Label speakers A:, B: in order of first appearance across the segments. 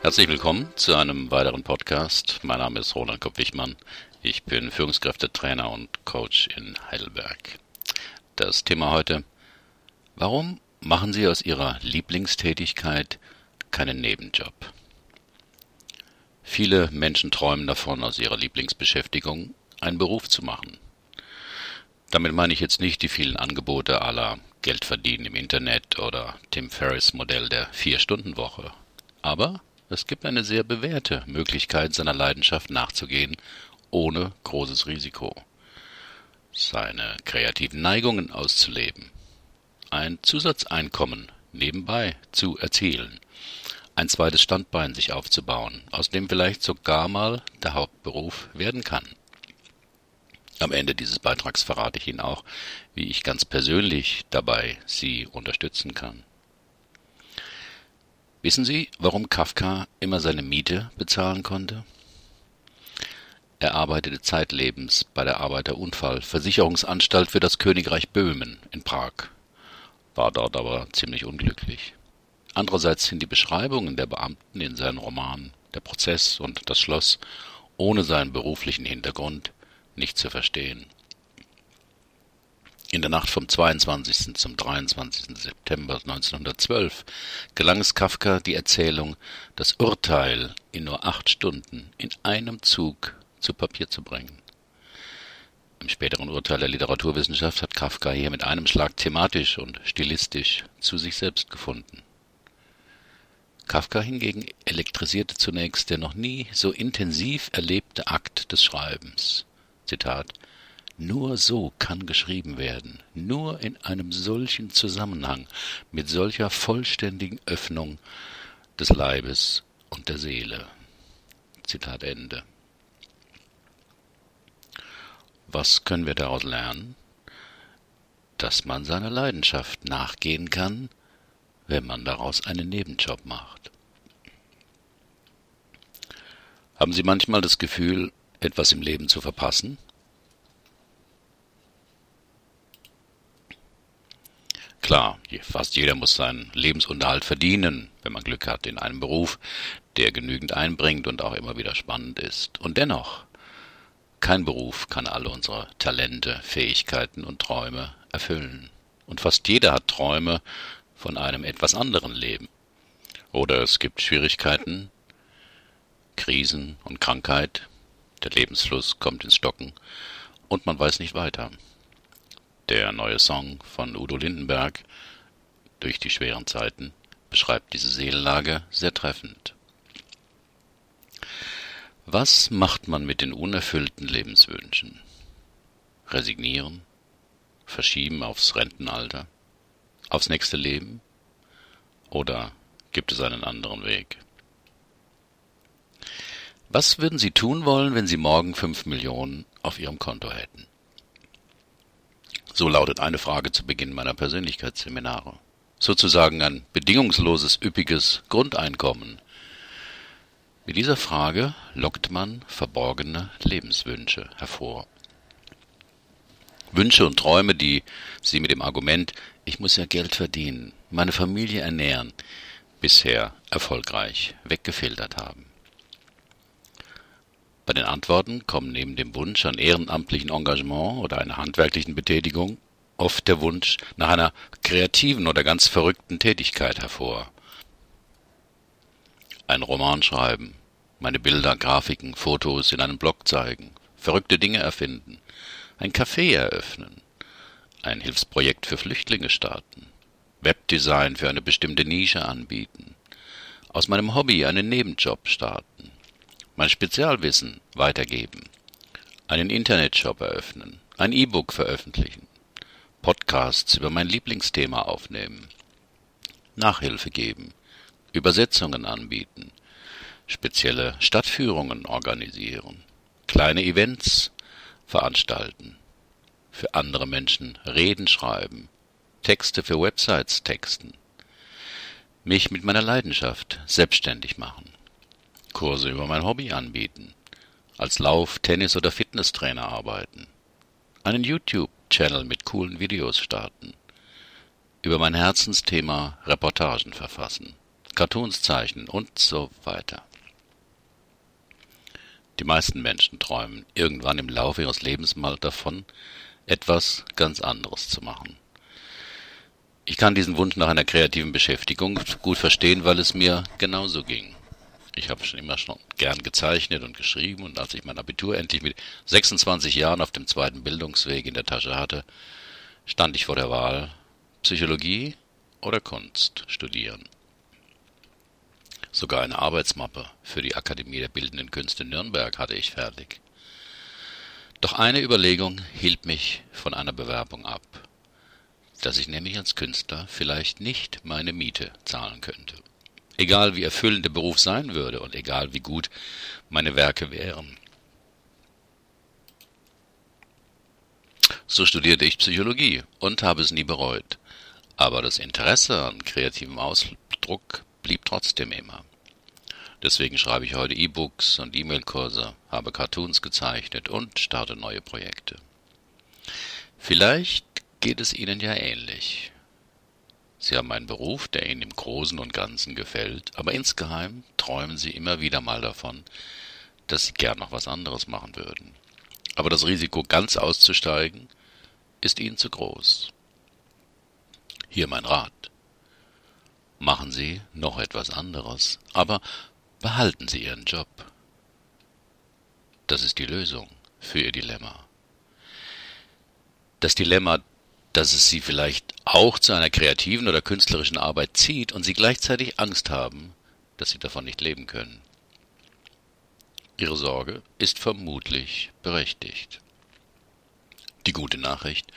A: Herzlich willkommen zu einem weiteren Podcast. Mein Name ist Roland Kopp-Wichmann. Ich bin Führungskräftetrainer und Coach in Heidelberg. Das Thema heute: Warum machen Sie aus Ihrer Lieblingstätigkeit keinen Nebenjob? Viele Menschen träumen davon, aus ihrer Lieblingsbeschäftigung einen Beruf zu machen. Damit meine ich jetzt nicht die vielen Angebote aller Geld verdienen im Internet oder Tim Ferriss Modell der Vier-Stunden-Woche. Aber es gibt eine sehr bewährte Möglichkeit, seiner Leidenschaft nachzugehen, ohne großes Risiko. Seine kreativen Neigungen auszuleben. Ein Zusatzeinkommen nebenbei zu erzielen. Ein zweites Standbein sich aufzubauen, aus dem vielleicht sogar mal der Hauptberuf werden kann. Am Ende dieses Beitrags verrate ich Ihnen auch, wie ich ganz persönlich dabei Sie unterstützen kann. Wissen Sie, warum Kafka immer seine Miete bezahlen konnte? Er arbeitete zeitlebens bei der Arbeiterunfallversicherungsanstalt für das Königreich Böhmen in Prag, war dort aber ziemlich unglücklich. Andererseits sind die Beschreibungen der Beamten in seinen Romanen Der Prozess und das Schloss ohne seinen beruflichen Hintergrund nicht zu verstehen. In der Nacht vom 22. zum 23. September 1912 gelang es Kafka, die Erzählung Das Urteil in nur acht Stunden in einem Zug zu Papier zu bringen. Im späteren Urteil der Literaturwissenschaft hat Kafka hier mit einem Schlag thematisch und stilistisch zu sich selbst gefunden. Kafka hingegen elektrisierte zunächst der noch nie so intensiv erlebte Akt des Schreibens. Zitat nur so kann geschrieben werden, nur in einem solchen Zusammenhang, mit solcher vollständigen Öffnung des Leibes und der Seele. Zitat Ende. Was können wir daraus lernen? Dass man seiner Leidenschaft nachgehen kann, wenn man daraus einen Nebenjob macht. Haben Sie manchmal das Gefühl, etwas im Leben zu verpassen? Klar, fast jeder muss seinen Lebensunterhalt verdienen, wenn man Glück hat, in einem Beruf, der genügend einbringt und auch immer wieder spannend ist. Und dennoch, kein Beruf kann alle unsere Talente, Fähigkeiten und Träume erfüllen. Und fast jeder hat Träume von einem etwas anderen Leben. Oder es gibt Schwierigkeiten, Krisen und Krankheit, der Lebensfluss kommt ins Stocken und man weiß nicht weiter. Der neue Song von Udo Lindenberg Durch die schweren Zeiten beschreibt diese Seelenlage sehr treffend. Was macht man mit den unerfüllten Lebenswünschen? Resignieren? Verschieben aufs Rentenalter? Aufs nächste Leben? Oder gibt es einen anderen Weg? Was würden Sie tun wollen, wenn Sie morgen fünf Millionen auf Ihrem Konto hätten? So lautet eine Frage zu Beginn meiner Persönlichkeitsseminare. Sozusagen ein bedingungsloses, üppiges Grundeinkommen. Mit dieser Frage lockt man verborgene Lebenswünsche hervor. Wünsche und Träume, die sie mit dem Argument, ich muss ja Geld verdienen, meine Familie ernähren, bisher erfolgreich weggefiltert haben. Bei den Antworten kommen neben dem Wunsch an ehrenamtlichen Engagement oder einer handwerklichen Betätigung oft der Wunsch nach einer kreativen oder ganz verrückten Tätigkeit hervor. Ein Roman schreiben, meine Bilder, Grafiken, Fotos in einem Blog zeigen, verrückte Dinge erfinden, ein Café eröffnen, ein Hilfsprojekt für Flüchtlinge starten, Webdesign für eine bestimmte Nische anbieten, aus meinem Hobby einen Nebenjob starten, mein Spezialwissen weitergeben, einen Internetshop eröffnen, ein E-Book veröffentlichen, Podcasts über mein Lieblingsthema aufnehmen, Nachhilfe geben, Übersetzungen anbieten, spezielle Stadtführungen organisieren, kleine Events veranstalten, für andere Menschen Reden schreiben, Texte für Websites texten, mich mit meiner Leidenschaft selbstständig machen, Kurse über mein Hobby anbieten, als Lauf-, Tennis- oder Fitnesstrainer arbeiten, einen YouTube-Channel mit coolen Videos starten, über mein Herzensthema Reportagen verfassen, Cartoons zeichnen und so weiter. Die meisten Menschen träumen irgendwann im Laufe ihres Lebens mal davon, etwas ganz anderes zu machen. Ich kann diesen Wunsch nach einer kreativen Beschäftigung gut verstehen, weil es mir genauso ging. Ich habe schon immer schon gern gezeichnet und geschrieben und als ich mein Abitur endlich mit 26 Jahren auf dem zweiten Bildungsweg in der Tasche hatte, stand ich vor der Wahl Psychologie oder Kunst studieren. Sogar eine Arbeitsmappe für die Akademie der Bildenden Künste Nürnberg hatte ich fertig. Doch eine Überlegung hielt mich von einer Bewerbung ab, dass ich nämlich als Künstler vielleicht nicht meine Miete zahlen könnte. Egal wie erfüllend der Beruf sein würde und egal wie gut meine Werke wären. So studierte ich Psychologie und habe es nie bereut. Aber das Interesse an kreativem Ausdruck blieb trotzdem immer. Deswegen schreibe ich heute E-Books und E-Mail-Kurse, habe Cartoons gezeichnet und starte neue Projekte. Vielleicht geht es Ihnen ja ähnlich. Sie haben einen Beruf, der Ihnen im Großen und Ganzen gefällt, aber insgeheim träumen Sie immer wieder mal davon, dass Sie gern noch was anderes machen würden. Aber das Risiko, ganz auszusteigen, ist Ihnen zu groß. Hier mein Rat. Machen Sie noch etwas anderes, aber Behalten Sie Ihren Job. Das ist die Lösung für Ihr Dilemma. Das Dilemma, dass es Sie vielleicht auch zu einer kreativen oder künstlerischen Arbeit zieht und Sie gleichzeitig Angst haben, dass Sie davon nicht leben können. Ihre Sorge ist vermutlich berechtigt. Die gute Nachricht,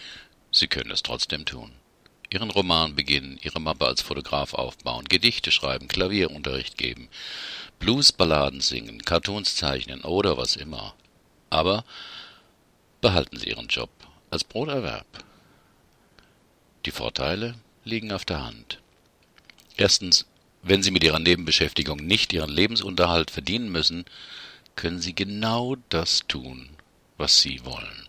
A: Sie können es trotzdem tun. Ihren Roman beginnen, Ihre Mappe als Fotograf aufbauen, Gedichte schreiben, Klavierunterricht geben, Bluesballaden singen, Cartoons zeichnen oder was immer. Aber behalten Sie Ihren Job als Broterwerb. Die Vorteile liegen auf der Hand. Erstens, wenn Sie mit Ihrer Nebenbeschäftigung nicht Ihren Lebensunterhalt verdienen müssen, können Sie genau das tun, was Sie wollen.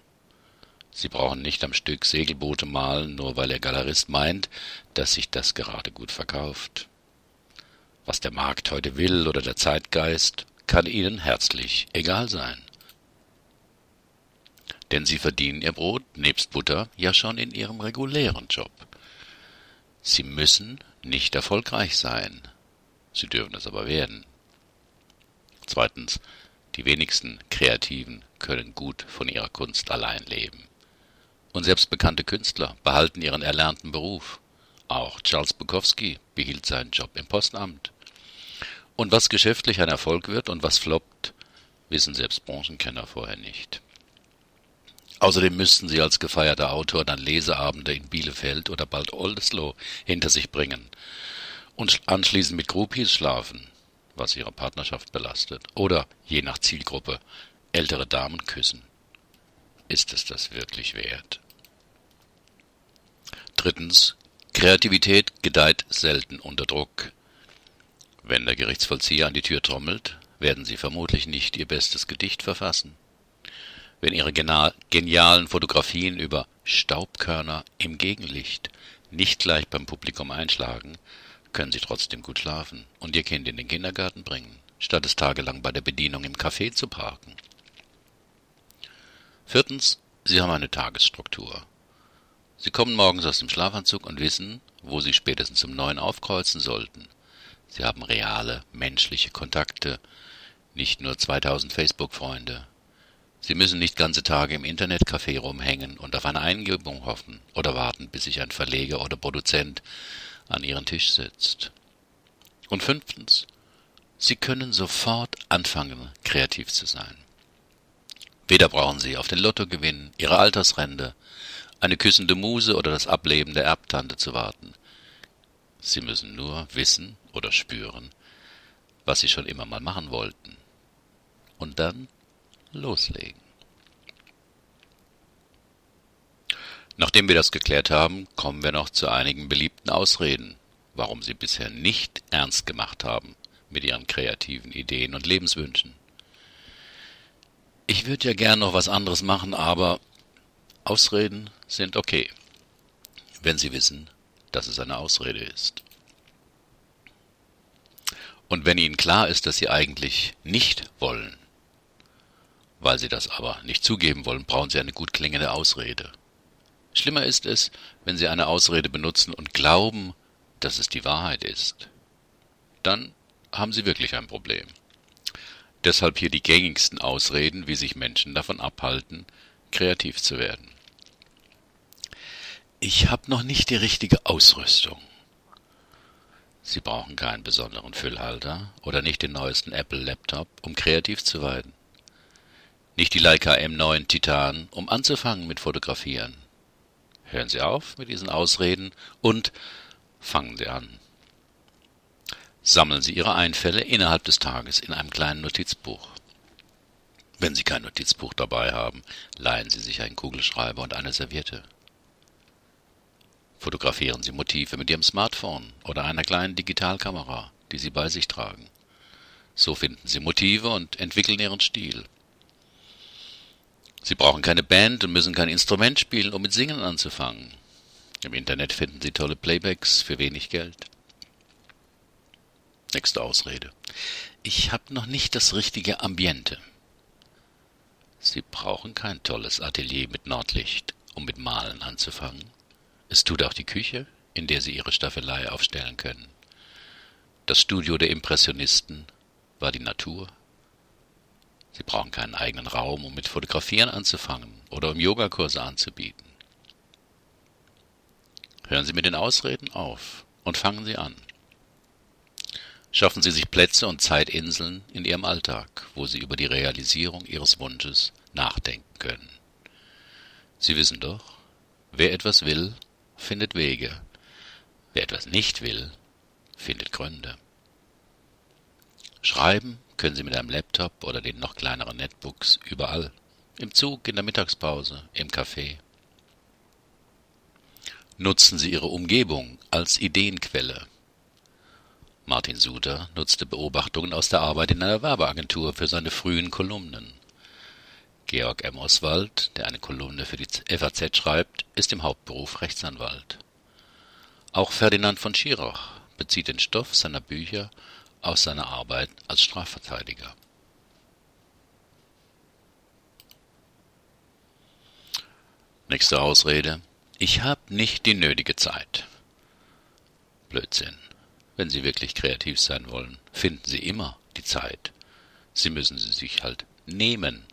A: Sie brauchen nicht am Stück Segelboote malen, nur weil Ihr Galerist meint, dass sich das gerade gut verkauft. Was der Markt heute will oder der Zeitgeist, kann Ihnen herzlich egal sein. Denn Sie verdienen Ihr Brot nebst Butter ja schon in Ihrem regulären Job. Sie müssen nicht erfolgreich sein. Sie dürfen es aber werden. Zweitens, die wenigsten Kreativen können gut von ihrer Kunst allein leben. Und selbst bekannte Künstler behalten ihren erlernten Beruf. Auch Charles Bukowski behielt seinen Job im Postamt. Und was geschäftlich ein Erfolg wird und was floppt, wissen selbst Branchenkenner vorher nicht. Außerdem müssten sie als gefeierter Autor dann Leseabende in Bielefeld oder bald Oldesloe hinter sich bringen und anschließend mit Groupies schlafen, was ihre Partnerschaft belastet, oder, je nach Zielgruppe, ältere Damen küssen. Ist es das wirklich wert? Drittens, Kreativität gedeiht selten unter Druck. Wenn der Gerichtsvollzieher an die Tür trommelt, werden Sie vermutlich nicht Ihr bestes Gedicht verfassen. Wenn Ihre genialen Fotografien über Staubkörner im Gegenlicht nicht gleich beim Publikum einschlagen, können Sie trotzdem gut schlafen und Ihr Kind in den Kindergarten bringen, statt es tagelang bei der Bedienung im Café zu parken. Viertens, Sie haben eine Tagesstruktur. Sie kommen morgens aus dem Schlafanzug und wissen, wo Sie spätestens um neun aufkreuzen sollten. Sie haben reale, menschliche Kontakte, nicht nur 2000 Facebook-Freunde. Sie müssen nicht ganze Tage im Internetcafé rumhängen und auf eine Eingebung hoffen oder warten, bis sich ein Verleger oder Produzent an ihren Tisch setzt. Und fünftens, Sie können sofort anfangen, kreativ zu sein. Weder brauchen Sie auf den Lottogewinn, Ihre Altersrente, eine küssende Muse oder das Ableben der Erbtante zu warten. Sie müssen nur wissen oder spüren, was Sie schon immer mal machen wollten. Und dann loslegen. Nachdem wir das geklärt haben, kommen wir noch zu einigen beliebten Ausreden, warum Sie bisher nicht ernst gemacht haben mit Ihren kreativen Ideen und Lebenswünschen. Ich würde ja gern noch was anderes machen, aber Ausreden sind okay, wenn Sie wissen, dass es eine Ausrede ist. Und wenn Ihnen klar ist, dass Sie eigentlich nicht wollen, weil Sie das aber nicht zugeben wollen, brauchen Sie eine gut klingende Ausrede. Schlimmer ist es, wenn Sie eine Ausrede benutzen und glauben, dass es die Wahrheit ist. Dann haben Sie wirklich ein Problem. Deshalb hier die gängigsten Ausreden, wie sich Menschen davon abhalten, kreativ zu werden. Ich habe noch nicht die richtige Ausrüstung. Sie brauchen keinen besonderen Füllhalter oder nicht den neuesten Apple-Laptop, um kreativ zu werden. Nicht die Leica M9 Titan, um anzufangen mit Fotografieren. Hören Sie auf mit diesen Ausreden und fangen Sie an. Sammeln Sie Ihre Einfälle innerhalb des Tages in einem kleinen Notizbuch. Wenn Sie kein Notizbuch dabei haben, leihen Sie sich einen Kugelschreiber und eine Serviette. Fotografieren Sie Motive mit Ihrem Smartphone oder einer kleinen Digitalkamera, die Sie bei sich tragen. So finden Sie Motive und entwickeln Ihren Stil. Sie brauchen keine Band und müssen kein Instrument spielen, um mit Singen anzufangen. Im Internet finden Sie tolle Playbacks für wenig Geld. Nächste Ausrede. Ich habe noch nicht das richtige Ambiente. Sie brauchen kein tolles Atelier mit Nordlicht, um mit Malen anzufangen. Es tut auch die Küche, in der Sie Ihre Staffelei aufstellen können. Das Studio der Impressionisten war die Natur. Sie brauchen keinen eigenen Raum, um mit Fotografieren anzufangen oder um Yogakurse anzubieten. Hören Sie mit den Ausreden auf und fangen Sie an. Schaffen Sie sich Plätze und Zeitinseln in Ihrem Alltag, wo Sie über die Realisierung Ihres Wunsches nachdenken können. Sie wissen doch, wer etwas will, findet Wege, wer etwas nicht will, findet Gründe. Schreiben können Sie mit einem Laptop oder den noch kleineren Netbooks überall, im Zug, in der Mittagspause, im Café. Nutzen Sie Ihre Umgebung als Ideenquelle. Martin Suter nutzte Beobachtungen aus der Arbeit in einer Werbeagentur für seine frühen Kolumnen. Georg M. Oswald, der eine Kolumne für die FAZ schreibt, ist im Hauptberuf Rechtsanwalt. Auch Ferdinand von Schirach bezieht den Stoff seiner Bücher aus seiner Arbeit als Strafverteidiger. Nächste Ausrede. Ich habe nicht die nötige Zeit. Blödsinn. Wenn Sie wirklich kreativ sein wollen, finden Sie immer die Zeit. Sie müssen sie sich halt nehmen.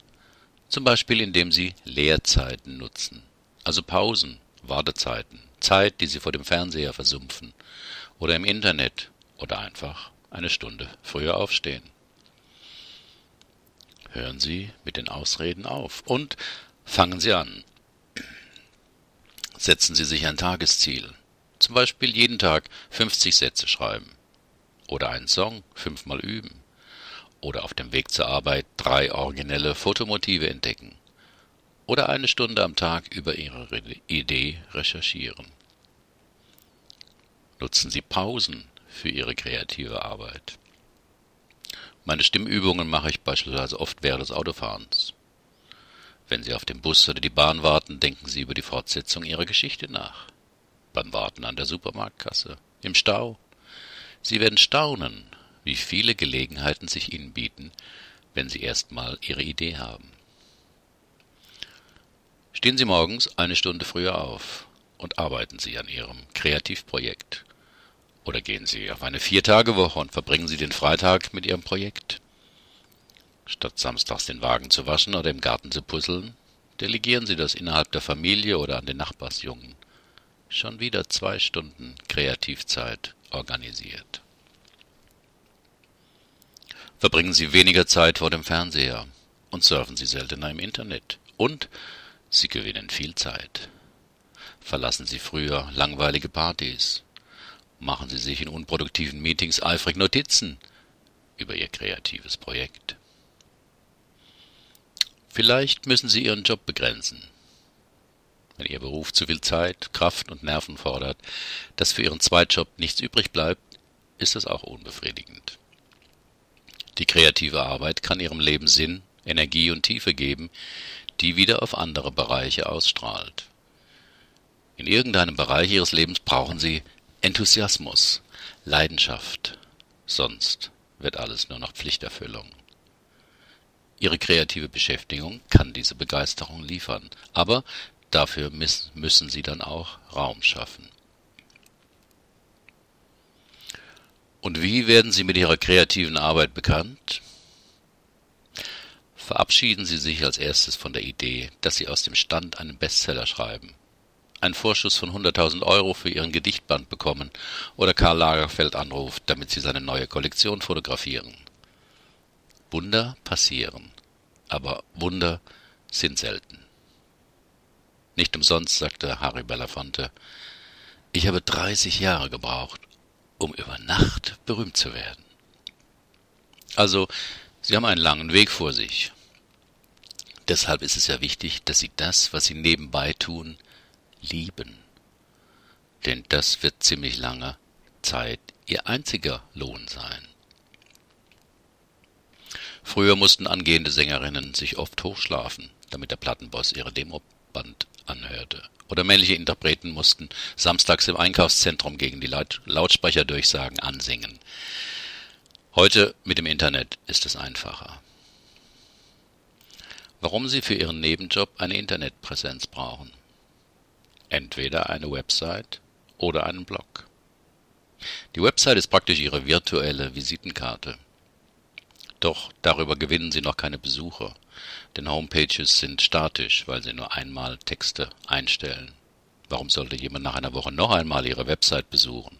A: Zum Beispiel indem Sie Leerzeiten nutzen, also Pausen, Wartezeiten, Zeit, die Sie vor dem Fernseher versumpfen, oder im Internet, oder einfach eine Stunde früher aufstehen. Hören Sie mit den Ausreden auf und fangen Sie an. Setzen Sie sich ein Tagesziel. Zum Beispiel jeden Tag 50 Sätze schreiben. Oder einen Song fünfmal üben. Oder auf dem Weg zur Arbeit drei originelle Fotomotive entdecken. Oder eine Stunde am Tag über Ihre Idee recherchieren. Nutzen Sie Pausen für Ihre kreative Arbeit. Meine Stimmübungen mache ich beispielsweise oft während des Autofahrens. Wenn Sie auf den Bus oder die Bahn warten, denken Sie über die Fortsetzung Ihrer Geschichte nach beim Warten an der Supermarktkasse, im Stau. Sie werden staunen, wie viele Gelegenheiten sich Ihnen bieten, wenn Sie erstmal Ihre Idee haben. Stehen Sie morgens eine Stunde früher auf und arbeiten Sie an Ihrem Kreativprojekt. Oder gehen Sie auf eine Viertagewoche und verbringen Sie den Freitag mit Ihrem Projekt. Statt samstags den Wagen zu waschen oder im Garten zu puzzeln, delegieren Sie das innerhalb der Familie oder an den Nachbarsjungen schon wieder zwei Stunden Kreativzeit organisiert. Verbringen Sie weniger Zeit vor dem Fernseher und surfen Sie seltener im Internet. Und Sie gewinnen viel Zeit. Verlassen Sie früher langweilige Partys. Machen Sie sich in unproduktiven Meetings eifrig Notizen über Ihr kreatives Projekt. Vielleicht müssen Sie Ihren Job begrenzen wenn Ihr Beruf zu viel Zeit, Kraft und Nerven fordert, dass für Ihren Zweitjob nichts übrig bleibt, ist das auch unbefriedigend. Die kreative Arbeit kann Ihrem Leben Sinn, Energie und Tiefe geben, die wieder auf andere Bereiche ausstrahlt. In irgendeinem Bereich Ihres Lebens brauchen Sie Enthusiasmus, Leidenschaft, sonst wird alles nur noch Pflichterfüllung. Ihre kreative Beschäftigung kann diese Begeisterung liefern, aber dafür müssen Sie dann auch Raum schaffen. Und wie werden Sie mit Ihrer kreativen Arbeit bekannt? Verabschieden Sie sich als erstes von der Idee, dass Sie aus dem Stand einen Bestseller schreiben, einen Vorschuss von 100.000 Euro für Ihren Gedichtband bekommen oder Karl Lagerfeld anruft, damit Sie seine neue Kollektion fotografieren. Wunder passieren, aber Wunder sind selten. Nicht umsonst sagte Harry Belafonte, ich habe 30 Jahre gebraucht, um über Nacht berühmt zu werden. Also, Sie haben einen langen Weg vor sich. Deshalb ist es ja wichtig, dass Sie das, was Sie nebenbei tun, lieben. Denn das wird ziemlich lange Zeit Ihr einziger Lohn sein. Früher mussten angehende Sängerinnen sich oft hochschlafen, damit der Plattenboss ihre Demoband anhörte. Oder männliche Interpreten mussten samstags im Einkaufszentrum gegen die Lautsprecherdurchsagen ansingen. Heute mit dem Internet ist es einfacher. Warum Sie für Ihren Nebenjob eine Internetpräsenz brauchen. Entweder eine Website oder einen Blog. Die Website ist praktisch Ihre virtuelle Visitenkarte. Doch darüber gewinnen Sie noch keine Besucher, denn Homepages sind statisch, weil Sie nur einmal Texte einstellen. Warum sollte jemand nach einer Woche noch einmal Ihre Website besuchen?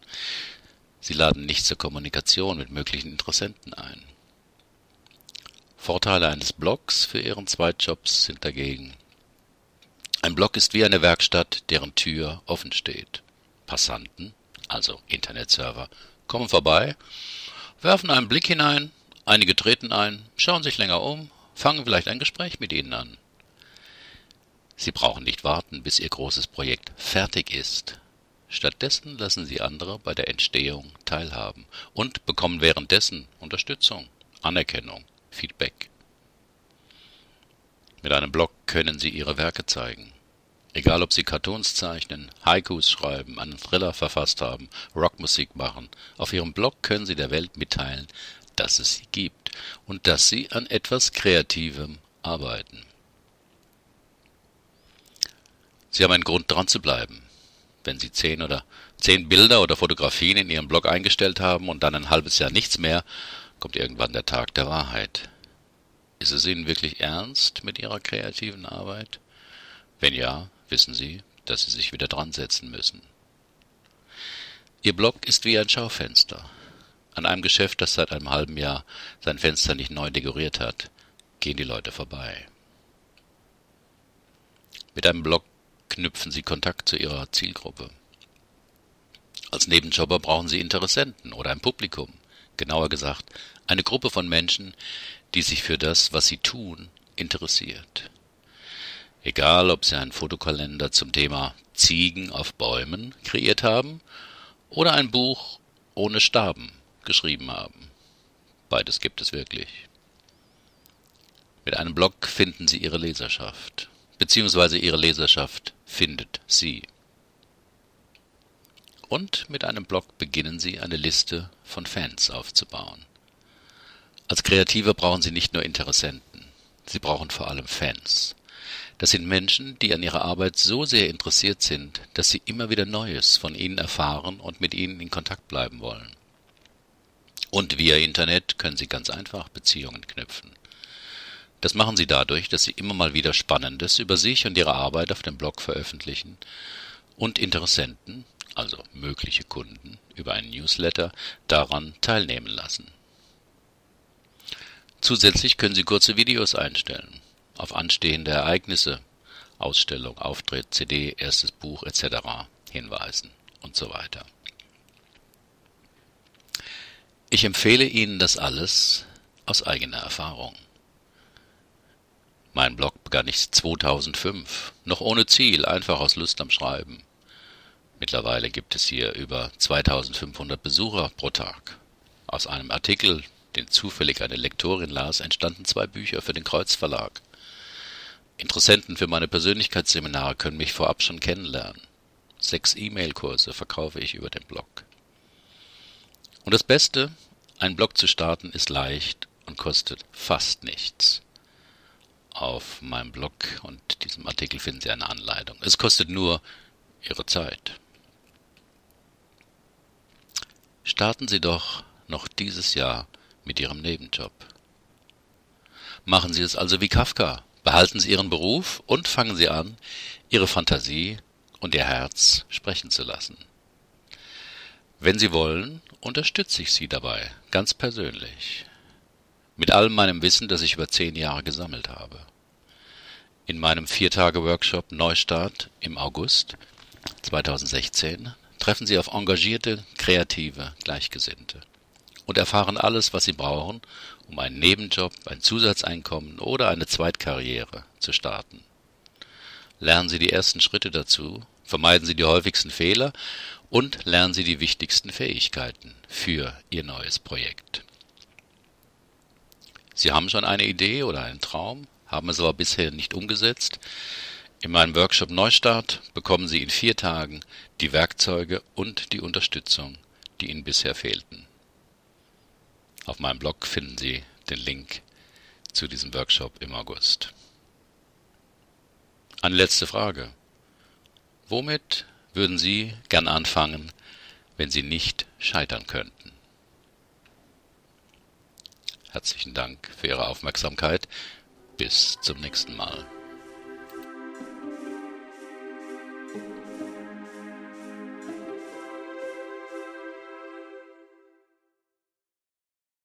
A: Sie laden nicht zur Kommunikation mit möglichen Interessenten ein. Vorteile eines Blogs für Ihren Zweitjobs sind dagegen ein Blog ist wie eine Werkstatt, deren Tür offen steht. Passanten, also Internetserver, kommen vorbei, werfen einen Blick hinein Einige treten ein, schauen sich länger um, fangen vielleicht ein Gespräch mit Ihnen an. Sie brauchen nicht warten, bis Ihr großes Projekt fertig ist. Stattdessen lassen Sie andere bei der Entstehung teilhaben und bekommen währenddessen Unterstützung, Anerkennung, Feedback. Mit einem Blog können Sie Ihre Werke zeigen. Egal ob Sie Cartoons zeichnen, Haikus schreiben, einen Thriller verfasst haben, Rockmusik machen, auf Ihrem Blog können Sie der Welt mitteilen, dass es sie gibt und dass sie an etwas Kreativem arbeiten. Sie haben einen Grund dran zu bleiben. Wenn Sie zehn oder zehn Bilder oder Fotografien in Ihrem Blog eingestellt haben und dann ein halbes Jahr nichts mehr, kommt irgendwann der Tag der Wahrheit. Ist es Ihnen wirklich ernst mit Ihrer kreativen Arbeit? Wenn ja, wissen Sie, dass Sie sich wieder dran setzen müssen. Ihr Blog ist wie ein Schaufenster. An einem Geschäft, das seit einem halben Jahr sein Fenster nicht neu dekoriert hat, gehen die Leute vorbei. Mit einem Blog knüpfen sie Kontakt zu ihrer Zielgruppe. Als Nebenjobber brauchen sie Interessenten oder ein Publikum, genauer gesagt eine Gruppe von Menschen, die sich für das, was sie tun, interessiert. Egal, ob sie einen Fotokalender zum Thema Ziegen auf Bäumen kreiert haben oder ein Buch ohne Staben geschrieben haben. Beides gibt es wirklich. Mit einem Blog finden Sie Ihre Leserschaft, beziehungsweise Ihre Leserschaft findet Sie. Und mit einem Blog beginnen Sie eine Liste von Fans aufzubauen. Als Kreative brauchen Sie nicht nur Interessenten, Sie brauchen vor allem Fans. Das sind Menschen, die an ihrer Arbeit so sehr interessiert sind, dass sie immer wieder Neues von ihnen erfahren und mit ihnen in Kontakt bleiben wollen. Und via Internet können Sie ganz einfach Beziehungen knüpfen. Das machen Sie dadurch, dass Sie immer mal wieder Spannendes über sich und Ihre Arbeit auf dem Blog veröffentlichen und Interessenten, also mögliche Kunden, über einen Newsletter daran teilnehmen lassen. Zusätzlich können Sie kurze Videos einstellen, auf anstehende Ereignisse, Ausstellung, Auftritt, CD, erstes Buch etc. hinweisen und so weiter. Ich empfehle Ihnen das alles aus eigener Erfahrung. Mein Blog begann ich 2005, noch ohne Ziel, einfach aus Lust am Schreiben. Mittlerweile gibt es hier über 2500 Besucher pro Tag. Aus einem Artikel, den zufällig eine Lektorin las, entstanden zwei Bücher für den Kreuzverlag. Interessenten für meine Persönlichkeitsseminare können mich vorab schon kennenlernen. Sechs E-Mail-Kurse verkaufe ich über den Blog. Und das Beste, Ein Blog zu starten ist leicht und kostet fast nichts. Auf meinem Blog und diesem Artikel finden Sie eine Anleitung. Es kostet nur Ihre Zeit. Starten Sie doch noch dieses Jahr mit Ihrem Nebenjob. Machen Sie es also wie Kafka. Behalten Sie Ihren Beruf und fangen Sie an, Ihre Fantasie und Ihr Herz sprechen zu lassen. Wenn Sie wollen, unterstütze ich Sie dabei, ganz persönlich. Mit allem meinem Wissen, das ich über zehn Jahre gesammelt habe. In meinem Viertage-Workshop Neustart im August 2016 treffen Sie auf engagierte, kreative Gleichgesinnte und erfahren alles, was Sie brauchen, um einen Nebenjob, ein Zusatzeinkommen oder eine Zweitkarriere zu starten. Lernen Sie die ersten Schritte dazu, vermeiden Sie die häufigsten Fehler und lernen Sie die wichtigsten Fähigkeiten für Ihr neues Projekt. Sie haben schon eine Idee oder einen Traum, haben es aber bisher nicht umgesetzt. In meinem Workshop Neustart bekommen Sie in vier Tagen die Werkzeuge und die Unterstützung, die Ihnen bisher fehlten. Auf meinem Blog finden Sie den Link zu diesem Workshop im August. Eine letzte Frage. Womit würden Sie gern anfangen, wenn Sie nicht scheitern könnten? Herzlichen Dank für Ihre Aufmerksamkeit. Bis zum nächsten Mal.